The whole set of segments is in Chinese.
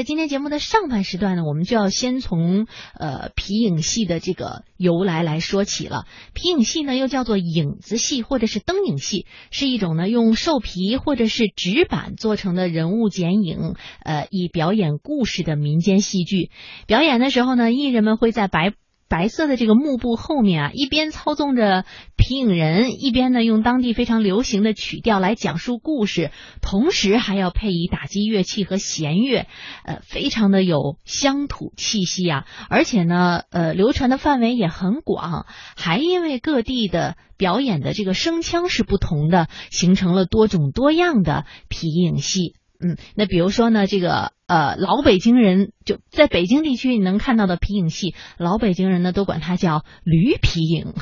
在今天节目的上半时段呢，我们就要先从呃皮影戏的这个由来来说起了。皮影戏呢，又叫做影子戏或者是灯影戏，是一种呢用兽皮或者是纸板做成的人物剪影，呃，以表演故事的民间戏剧。表演的时候呢，艺人们会在白。白色的这个幕布后面啊，一边操纵着皮影人，一边呢用当地非常流行的曲调来讲述故事，同时还要配以打击乐器和弦乐，呃，非常的有乡土气息啊！而且呢，呃，流传的范围也很广，还因为各地的表演的这个声腔是不同的，形成了多种多样的皮影戏。嗯，那比如说呢，这个呃老北京人就在北京地区你能看到的皮影戏，老北京人呢都管它叫驴皮影。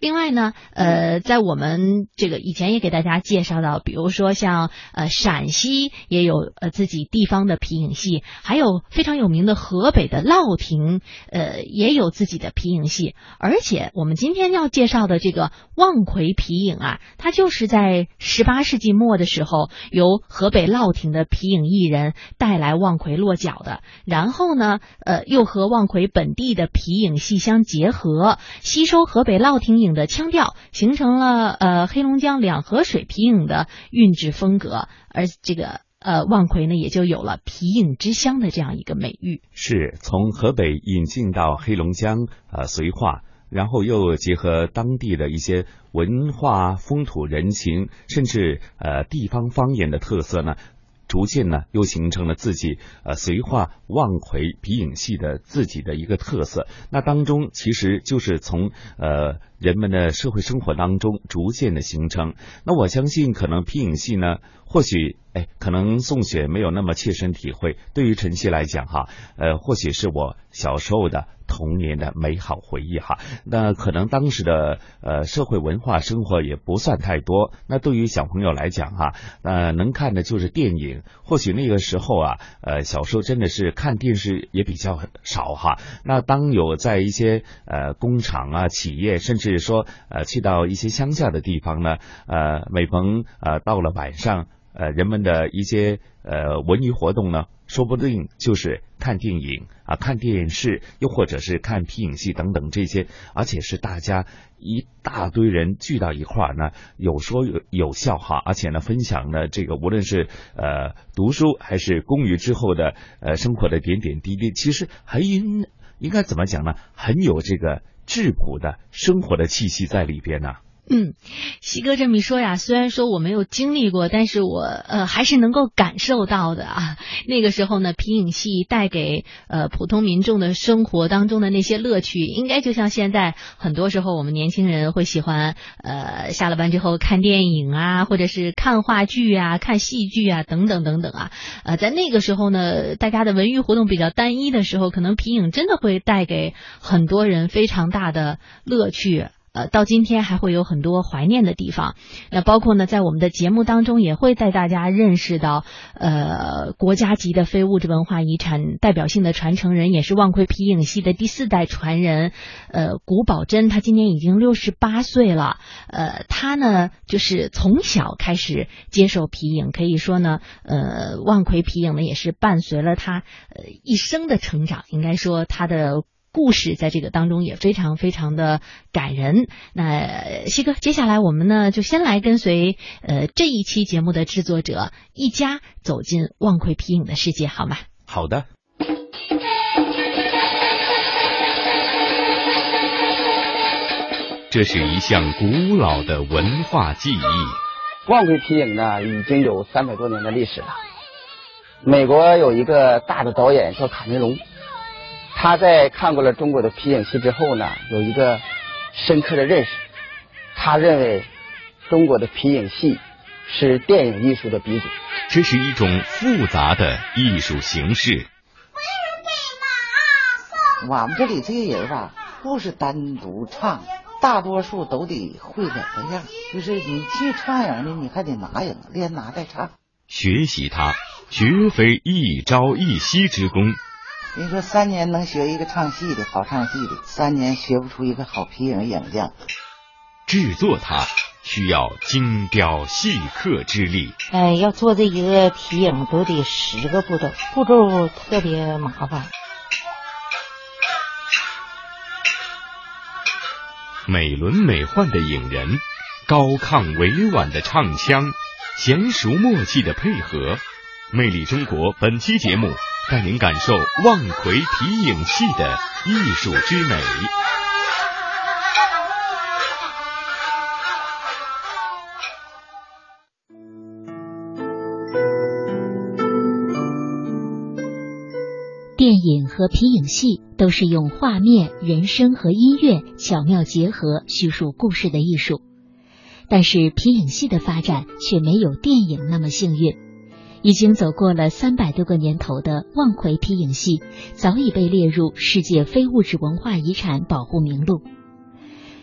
另外呢，呃，在我们这个以前也给大家介绍到，比如说像呃陕西也有呃自己地方的皮影戏，还有非常有名的河北的烙亭，呃也有自己的皮影戏。而且我们今天要介绍的这个望奎皮影啊，它就是在十八世纪末的时候，由河北烙亭的皮影艺人带来望奎落脚的，然后呢，呃又和望奎本地的皮影戏相结合，吸收河北烙。皮影的腔调形成了呃黑龙江两河水皮影的韵致风格，而这个呃望奎呢也就有了皮影之乡的这样一个美誉。是从河北引进到黑龙江呃绥化，然后又结合当地的一些文化风土人情，甚至呃地方方言的特色呢。逐渐呢，又形成了自己呃绥化望奎皮影戏的自己的一个特色。那当中其实就是从呃人们的社会生活当中逐渐的形成。那我相信，可能皮影戏呢，或许哎，可能宋雪没有那么切身体会。对于晨曦来讲哈，呃，或许是我小时候的。童年的美好回忆哈，那可能当时的呃社会文化生活也不算太多。那对于小朋友来讲哈，呃能看的就是电影。或许那个时候啊，呃小时候真的是看电视也比较少哈。那当有在一些呃工厂啊、企业，甚至说呃去到一些乡下的地方呢，呃每逢呃到了晚上。呃，人们的一些呃文娱活动呢，说不定就是看电影啊、看电视，又或者是看皮影戏等等这些，而且是大家一大堆人聚到一块儿呢，有说有有笑哈，而且呢，分享呢这个无论是呃读书还是公余之后的呃生活的点点滴滴，其实很应该怎么讲呢？很有这个质朴的生活的气息在里边呢。嗯，西哥这么一说呀，虽然说我没有经历过，但是我呃还是能够感受到的啊。那个时候呢，皮影戏带给呃普通民众的生活当中的那些乐趣，应该就像现在很多时候我们年轻人会喜欢呃下了班之后看电影啊，或者是看话剧啊、看戏剧啊等等等等啊。呃，在那个时候呢，大家的文娱活动比较单一的时候，可能皮影真的会带给很多人非常大的乐趣。呃，到今天还会有很多怀念的地方。那包括呢，在我们的节目当中也会带大家认识到，呃，国家级的非物质文化遗产代表性的传承人，也是望奎皮影戏的第四代传人，呃，古宝珍，他今年已经六十八岁了。呃，他呢，就是从小开始接受皮影，可以说呢，呃，望奎皮影呢也是伴随了他呃一生的成长。应该说他的。故事在这个当中也非常非常的感人。那西哥，接下来我们呢就先来跟随呃这一期节目的制作者一家走进望奎皮影的世界，好吗？好的。这是一项古老的文化技艺。望奎皮影呢已经有三百多年的历史了。美国有一个大的导演叫卡梅隆。他在看过了中国的皮影戏之后呢，有一个深刻的认识。他认为中国的皮影戏是电影艺术的鼻祖。这是一种复杂的艺术形式。我们这里这些人吧，不是单独唱，大多数都得会两个样。就是你去唱影呢，你还得拿影，连拿带唱。学习它，绝非一朝一夕之功。你说三年能学一个唱戏的好唱戏的，三年学不出一个好皮影影匠。制作它，需要精雕细刻之力。哎，要做这一个皮影都得十个步骤，步骤特别麻烦。美轮美奂的影人，高亢委婉的唱腔，娴熟默契的配合，魅力中国本期节目带您感受望奎皮影戏的艺术之美。电影和皮影戏都是用画面、人声和音乐巧妙结合叙述故事的艺术，但是皮影戏的发展却没有电影那么幸运。已经走过了三百多个年头的望奎皮影戏，早已被列入世界非物质文化遗产保护名录。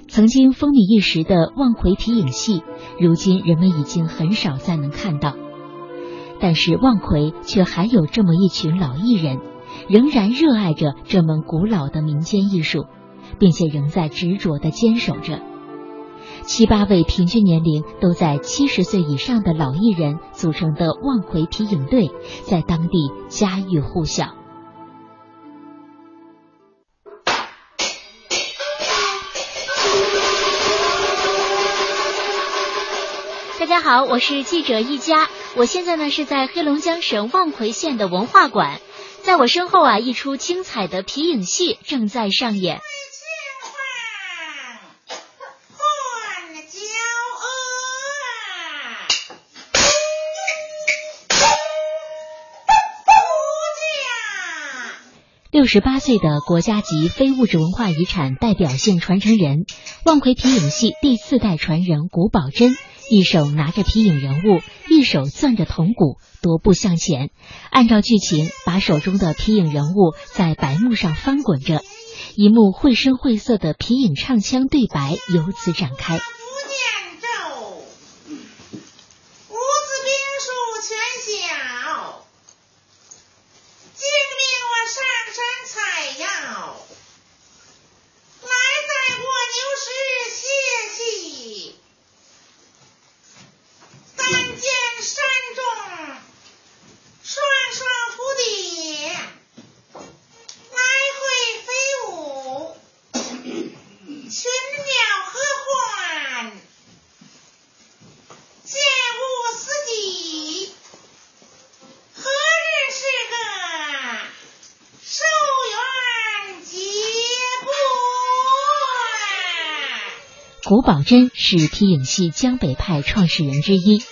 曾经风靡一时的望奎皮影戏，如今人们已经很少再能看到。但是望奎却还有这么一群老艺人。仍然热爱着这门古老的民间艺术，并且仍在执着的坚守着。七八位平均年龄都在七十岁以上的老艺人组成的望奎皮影队，在当地家喻户晓。大家好，我是记者一家，我现在呢是在黑龙江省望奎县的文化馆。在我身后啊，一出精彩的皮影戏正在上演。六十八岁的国家级非物质文化遗产代表性传承人，望奎皮影戏第四代传人古宝珍。一手拿着皮影人物，一手攥着铜鼓，踱步向前，按照剧情把手中的皮影人物在白幕上翻滚着，一幕绘声绘色的皮影唱腔对白由此展开。古宝珍是皮影戏江北派创始人之一，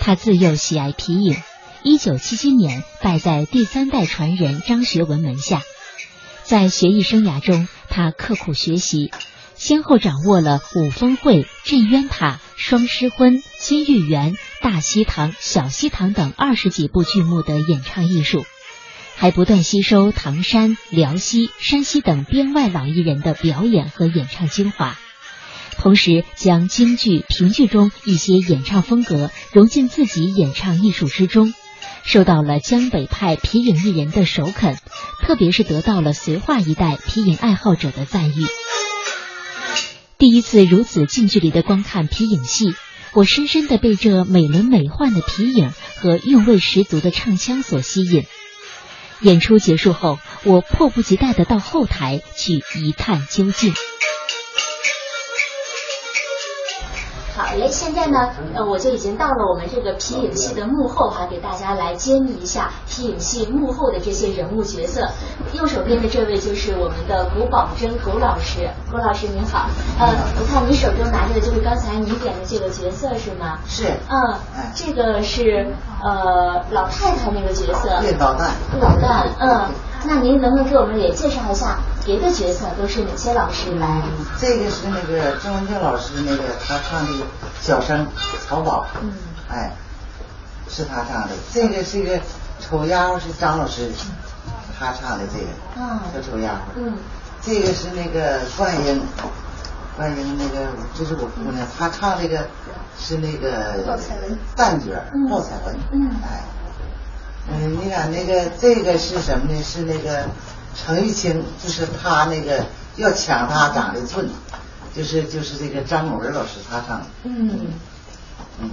他自幼喜爱皮影，一九七七年拜在第三代传人张学文门下，在学艺生涯中，他刻苦学习，先后掌握了五峰会、镇渊塔、双狮婚、金玉园、大西堂、小西堂等二十几部剧目的演唱艺术，还不断吸收唐山、辽西、山西等编外老艺人的表演和演唱精华。同时，将京剧、评剧中一些演唱风格融进自己演唱艺术之中，受到了江北派皮影艺人的首肯，特别是得到了绥化一带皮影爱好者的赞誉。第一次如此近距离的观看皮影戏，我深深的被这美轮美奂的皮影和韵味十足的唱腔所吸引。演出结束后，我迫不及待的到后台去一探究竟。好嘞，现在呢，呃，我就已经到了我们这个皮影戏的幕后哈，给大家来揭秘一下皮影戏幕后的这些人物角色。右手边的这位就是我们的古宝珍古老师，古老师您好。呃，我看你手中拿着的就是刚才你点的这个角色是吗？是。嗯，这个是呃老太太那个角色。对，老旦。老旦，嗯。那您能不能给我们也介绍一下别的角色都是哪些老师来？这个是那个郑文静老师，那个他唱的小生曹宝，嗯，哎，是他唱的。这个是一个丑丫鬟，是张老师，他唱的这个，嗯，叫丑丫鬟。嗯，这个是那个冠英，冠英那个这是我姑娘，她唱那个是那个旦角，鲍彩文，嗯，哎。嗯，你俩那个这个是什么呢？是那个程玉清，就是他那个要抢他长的寸，就是就是这个张文老师他唱的，嗯，嗯，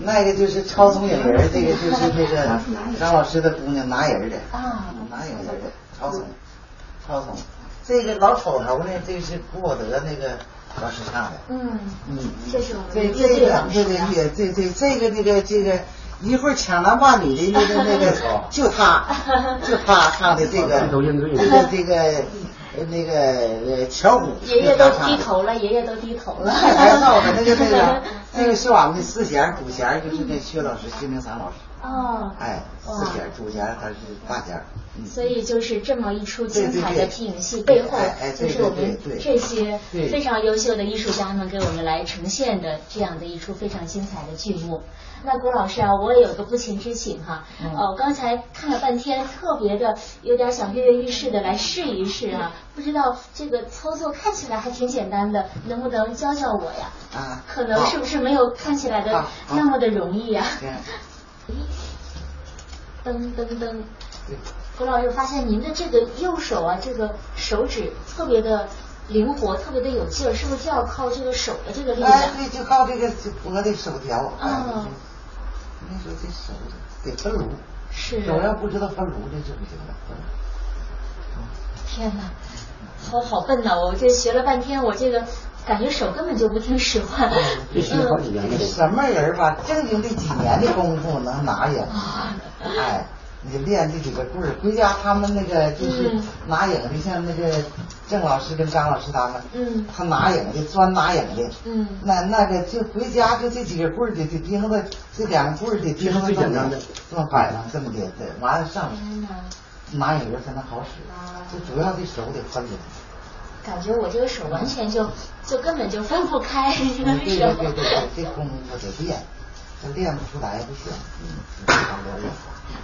那个就是超松影人，这个就是那个张老师的姑娘拿人的，啊，拿影人的超松，超松，这个老丑头呢，这个是古宝德那个老师唱的，嗯，嗯，这是我们这这个老师啊对对对对对，这个这个这个一会儿抢男霸女的那个那个，就他，就他唱的这个这个这个呃那个呃巧虎，爷爷都低头了，爷爷都低头了。还还闹的那个那个那个是我们的四弦，主弦就是那薛老师薛明山老师，哦，哎，哇四弦主弦还是大弦，嗯，所以就是这么一出精彩的皮影戏背后就是我们对对对这些非常优秀的艺术家们给我们来呈现的这样的一出非常精彩的剧目。那郭老师啊，我也有个不情之请哈，嗯呃，我刚才看了半天，特别的有点想跃跃欲试的来试一试啊，不知道这个操作看起来还挺简单的，能不能教教我呀？啊，可能是不是没有看起来的那么的容易呀？噔噔噔。郭老师，发现您的这个右手啊，这个手指特别的灵活，特别的有劲儿，是不是就要靠这个手的这个力量？哎，对，就靠这个脖的手条，哎，哦你说这手得分炉，是。手要不知道分炉，这就不行了。天哪，我好笨呐！我这学了半天，我这个感觉手根本就不听使唤。必须好几年这什么人吧，正经的几年的功夫能拿下？啊哎，你练这几个棍儿，回家他们那个就是嗯。拿影的，像那个郑老师跟张老师他们，嗯。他拿影的，专拿影的，嗯。那那个就回家就这几个棍儿得得盯着，这两个棍儿得盯着最简单的。这么摆上这么的，对，完了上天哪，拿影的才能好使，就主要的手得分流。感觉我这个手完全就就根本就分不开对。对对对，这功夫得练，这练不出来不行。嗯。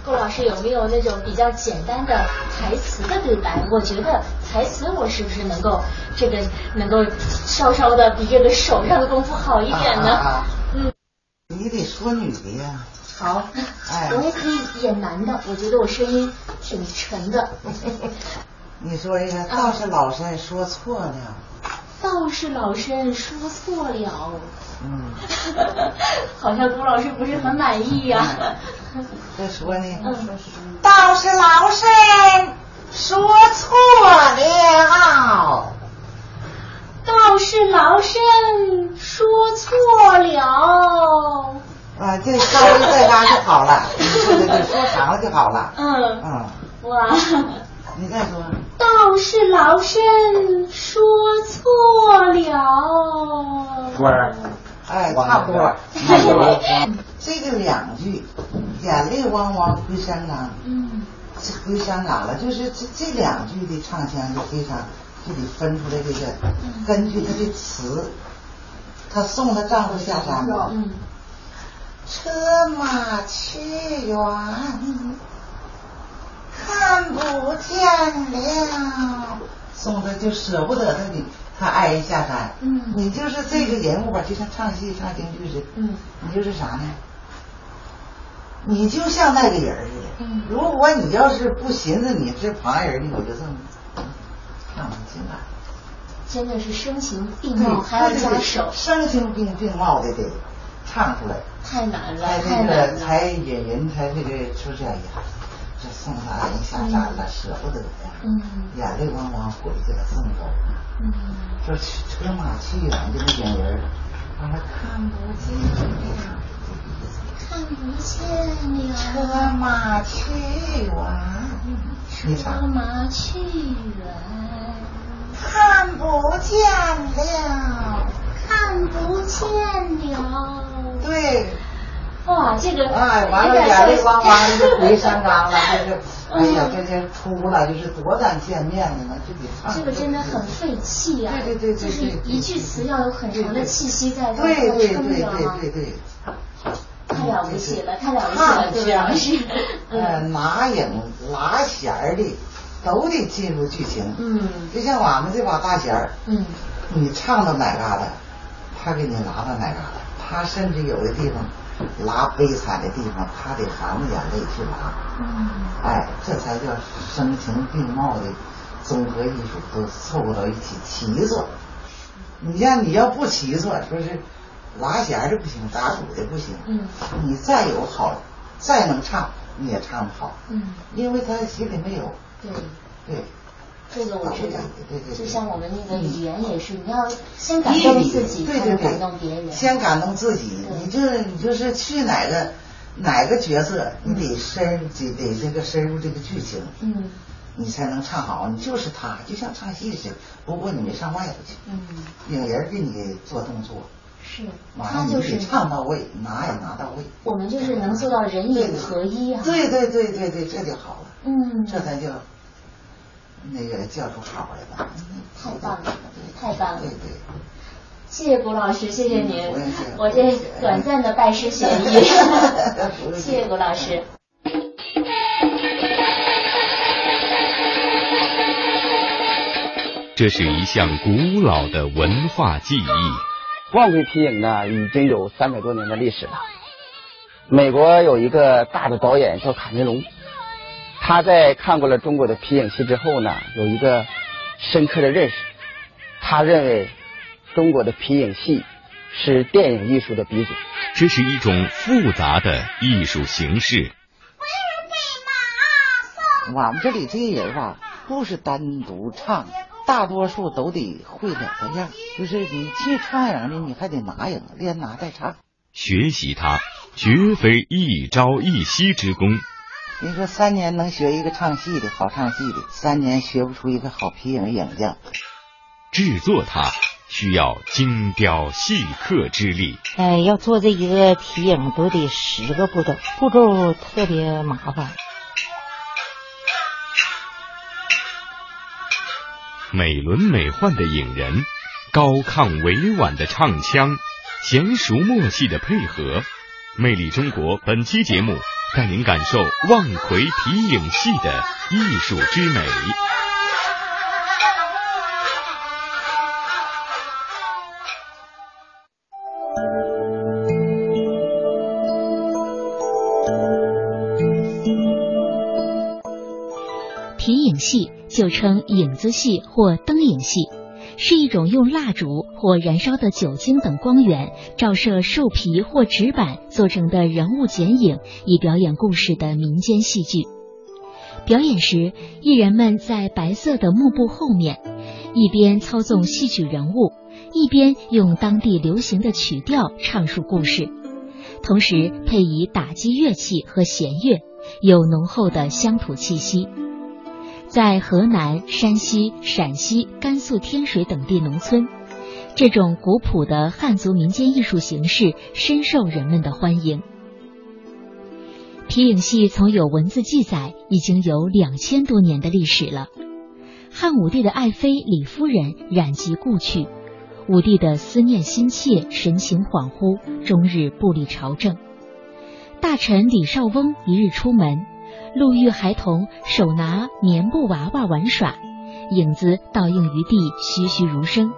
郭老师有没有那种比较简单的台词的对白？我觉得台词我是不是能够这个能够稍稍的比这个手上的功夫好一点呢？啊啊啊嗯，你得说女的呀。好，哎我也可以演男的，我觉得我声音挺沉的。你说一个道士老身说错了，道士老身说错了，嗯，好像龚老师不是很满意呀、再说呢，嗯，道士老身说错了，道士老身说错了。啊，这稍微再拉就好了，对对对，说长了就好了，嗯，嗯，哇。你再说，道士老身说错了。官儿哎，差不多，差不多，这个两句，眼泪汪汪回山岗。嗯这回香港了，就是这这两句的唱腔就非常就得分出来这个，根据他的词，她送她丈夫下山嘛，嗯车马去远，看不见了，送她就舍不得她的她爱人下山。嗯你就是这个人物吧，就像唱戏唱京剧似的，嗯你就是啥呢？你就像那个人似的。嗯如果你要是不寻思你是旁人呢，我就这么唱不进来。真的是声情并，茂，还要加手，声情并并茂的得唱出来，太难了，才太难那个了。才引人才这个出这哎呀，这送他爱人下山了，舍不得呀，嗯眼泪汪汪回去了送走。嗯说车马去远的那点人，完了看不见了。看不见车了，马去远，车，马去远，看不见了。看不见了。对，哇，这个哎，完了，眼泪汪汪汪就回山岗了，这是，哎呀，这这出了，就是多难见面的呢，就得唱。这个真的很费气呀、对对对对就是对对一句词要有很长的气息在对对对撑对着啊对对，太了不起了，太了不起了，对老师。呃，嗯拿影拿弦儿的都得进入剧情。嗯就像俺们这把大弦儿，嗯你唱到哪嘎达，他给你拿到哪嘎达。他甚至有的地方拉悲惨的地方，他得含着眼泪去拉。嗯哎，这才叫声情并茂的综合艺术都凑合到一起齐作。你像你要不齐作，说是拉弦的不行，打鼓的不行，嗯，你再有好，再能唱，你也唱不好，嗯，因为他心里没有，对，对，这个我知道，对对对，就像我们那个语言也是，你要先感动自己，对对对，感动别人，先感动自己，你就你就是去哪个哪个角色，你得深得得这个深入这个剧情，嗯。你才能唱好，你就是他，就像唱戏似的。不过你没上外头去，嗯，影人给你做动作，是，他就是唱到位，拿也拿到位。我们就是能做到人影合一啊。对对对对对，这就好了。嗯，这才叫那个叫出好来吧。太棒了，太棒了。对对。谢谢谷老师，谢谢您。我这短暂的拜师学艺。谢谢谷老师。这是一项古老的文化技艺。望奎皮影呢，已经有三百多年的历史了。美国有一个大的导演叫卡梅隆，他在看过了中国的皮影戏之后呢，有一个深刻的认识。他认为中国的皮影戏是电影艺术的鼻祖。这是一种复杂的艺术形式。我们这里这些人吧，不是单独唱。大多数都得会两个样，就是你去唱影呢，你还得拿影，连拿带唱。学习它，绝非一朝一夕之功。你说三年能学一个唱戏的好唱戏的，三年学不出一个好皮影影匠。制作它需要精雕细刻之力。哎，要做这一个皮影都得十个步骤，步骤特别麻烦。美轮美奂的影人，高亢委婉的唱腔，娴熟默契的配合，魅力中国本期节目带您感受望奎皮影戏的艺术之美。皮影戏。就称影子戏或灯影戏，是一种用蜡烛或燃烧的酒精等光源照射兽皮或纸板做成的人物剪影，以表演故事的民间戏剧。表演时，艺人们在白色的幕布后面，一边操纵戏曲人物，一边用当地流行的曲调唱述故事，同时配以打击乐器和弦乐，有浓厚的乡土气息。在河南、山西、陕西、甘肃天水等地农村，这种古朴的汉族民间艺术形式深受人们的欢迎。皮影戏从有文字记载已经有两千多年的历史了。汉武帝的爱妃李夫人染疾故去，武帝的思念心切，神情恍惚，终日不理朝政。大臣李少翁一日出门。路遇孩童手拿棉布娃娃玩耍，影子倒映于地，栩栩如生。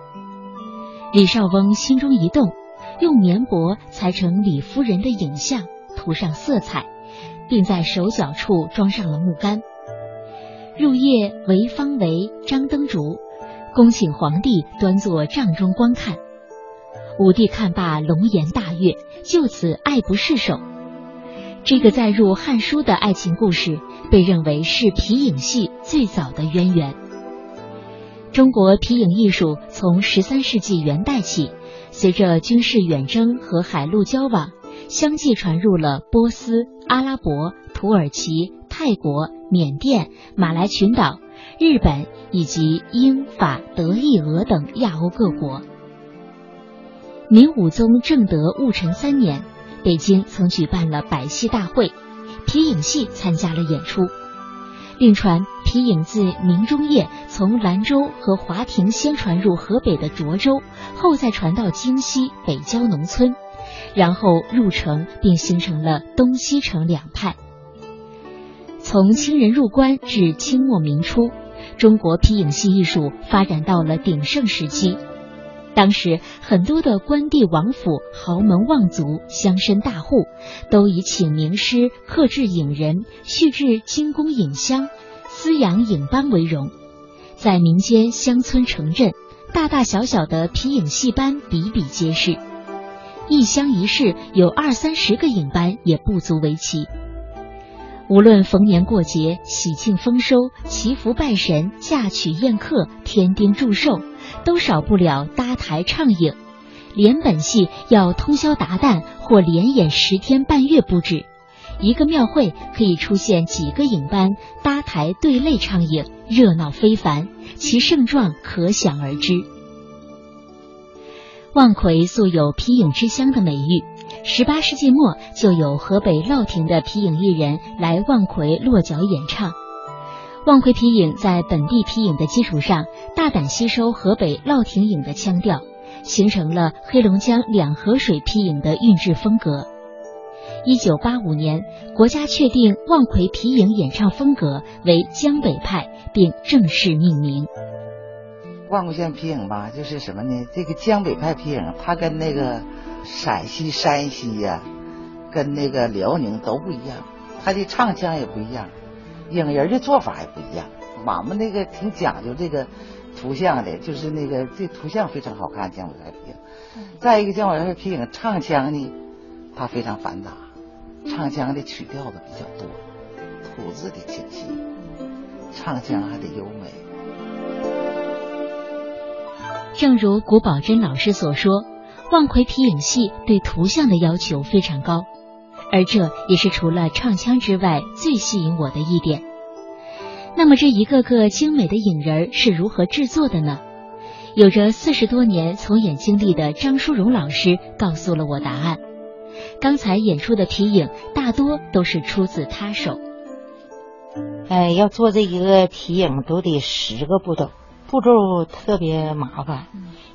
李少翁心中一动，用棉帛裁成李夫人的影像，涂上色彩，并在手脚处装上了木杆。入夜为方为，张灯烛，恭请皇帝端坐帐中观看。武帝看罢，龙颜大悦，就此爱不释手。这个载入《汉书》的爱情故事，被认为是皮影戏最早的渊源。中国皮影艺术从十三世纪元代起，随着军事远征和海陆交往，相继传入了波斯、阿拉伯、土耳其、泰国、缅甸、马来群岛、日本以及英法德意俄等亚欧各国。明武宗正德戊辰三年。北京曾举办了百戏大会，皮影戏参加了演出。并传皮影自明中叶从兰州和华亭先传入河北的涿州，后再传到京西北郊农村，然后入城，并形成了东西城两派。从清人入关至清末明初，中国皮影戏艺术发展到了鼎盛时期。当时很多的官地王府、豪门望族、乡绅大户，都以请名师、刻制影人、续制精工影箱、饲养影班为荣，在民间乡村城镇大大小小的皮影戏班比比皆是，一乡一市有二三十个影班也不足为奇。无论逢年过节、喜庆丰收、祈福拜神、嫁娶宴客、添丁祝寿，都少不了搭台唱影。连本戏要通宵达旦或连演十天半月不止，一个庙会可以出现几个影班搭台对擂唱影，热闹非凡，其盛状可想而知。望奎素有皮影之乡的美誉，十八世纪末就有河北乐亭的皮影艺人来望奎落脚演唱。望奎皮影在本地皮影的基础上，大胆吸收河北乐亭影的腔调。形成了黑龙江两河水皮影的韵致风格。一九八五年，国家确定望奎皮影演唱风格为江北派，并正式命名。望奎县皮影吧，就是什么呢？这个江北派皮影，它跟那个陕西、山西呀，跟那个辽宁都不一样，它的唱腔也不一样，影人的做法也不一样。俺们那个挺讲究这个。图像的，就是那个这图像非常好看，江北派皮影。再一个，江北派皮影唱腔呢，它非常繁杂，唱腔的曲调子比较多，吐字的清晰，唱腔还得优美。正如古宝珍老师所说，望奎皮影戏对图像的要求非常高，而这也是除了唱腔之外最吸引我的一点。那么这一个个精美的影人是如何制作的呢？有着四十多年从演经历的张淑荣老师告诉了我答案。刚才演出的皮影大多都是出自他手。哎，要做这一个皮影都得十个步骤，步骤特别麻烦。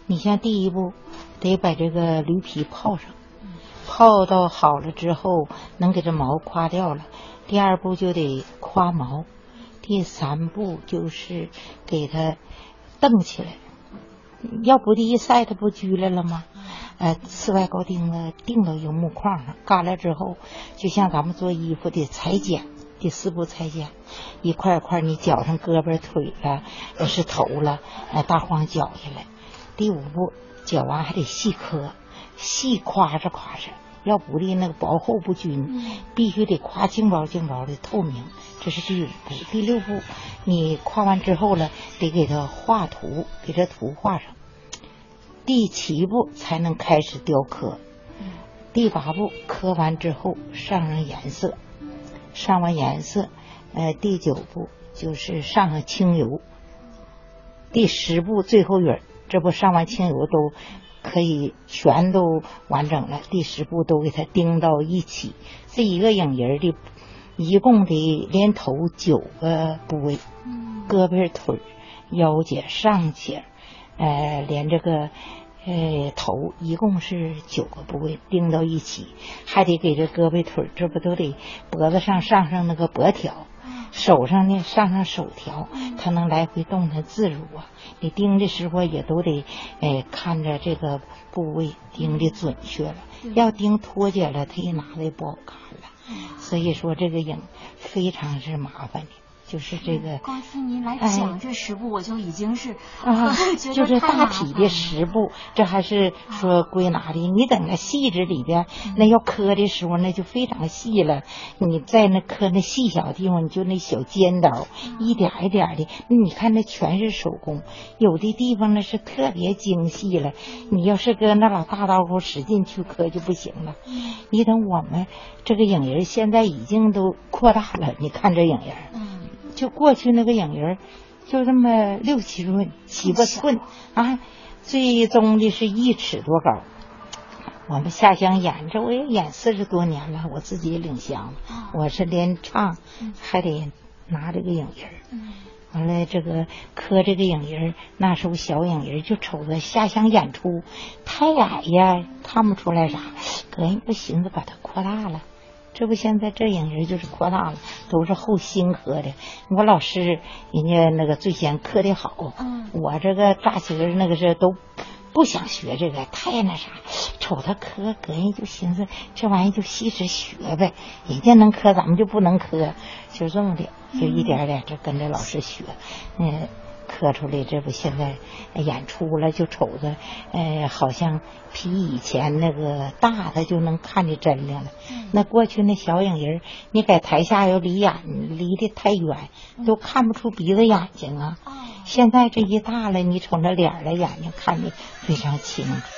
你像第一步，得把这个驴皮泡上，泡到好了之后，能给这毛夸掉了。第二步就得夸毛。第三步就是给它蹬起来，要不第一晒它不拘来了吗？呃，刺外高钉子钉到一个木框上，干了之后，就像咱们做衣服的裁剪，第四步裁剪，一块一块你绞上胳膊腿了，是头了，呃，大荒绞下来。第五步绞完还得细磕，细夸着夸着。要不的那个薄厚不均，必须得夸净薄净薄的透明，这是第五步。第六步，你夸完之后了，得给它画图，给这图画上。第七步才能开始雕刻。第八步刻完之后上上颜色，上完颜色，呃，第九步就是上上清油。第十步最后影，这不上完清油都。可以全都完整了，第十步都给它钉到一起。这一个影人的，一共得连头九个部位，胳膊、腿、腰节、上节，呃，连这个呃头，一共是九个部位钉到一起，还得给这胳膊腿，这不都得脖子上上上那个脖条。手上呢，上上手条，它能来回动弹自如啊！你钉的时候也都得，哎，看着这个部位钉的准确了，要钉脱节了，它一拿的不好看了。所以说，这个影非常是麻烦的。就是这个，光听您来讲这十步，我就已经是啊，就是大体的十步，这还是说归纳的。你等那细致里边，那要磕的时候，那就非常细了。你在那磕那细小地方，你就那小尖刀，一点一点的，你看那全是手工。有的地方呢是特别精细了，你要是搁那老大刀口使劲去磕就不行了。你等我们这个影人现在已经都扩大了，你看这影人。就过去那个影人，就这么六七寸、七八寸啊，最终的是一尺多高。我们下乡演这，我也演四十多年了，我自己领乡，我是连唱还得拿这个影人。完了，这个磕这个影人，那时候小影人就瞅着下乡演出太矮呀，看不出来啥，哥人不寻思把它扩大了。这不现在这影人就是扩大了，都是后新刻的。我老师人家那个最先刻的好，我这个扎起儿那个是都不想学这个，太那啥。瞅他刻，个人就寻思这玩意就细致学呗，人家能刻，咱们就不能刻，就这么的，就一点点就跟着老师学。嗯，刻出来，这不现在演出了，就瞅着，呃，好像比以前那个大他就能看见真亮了。那过去那小影人，你在台下要离眼离得太远，都看不出鼻子眼睛啊。现在这一大了，你瞅那脸儿了，眼睛看的非常清楚。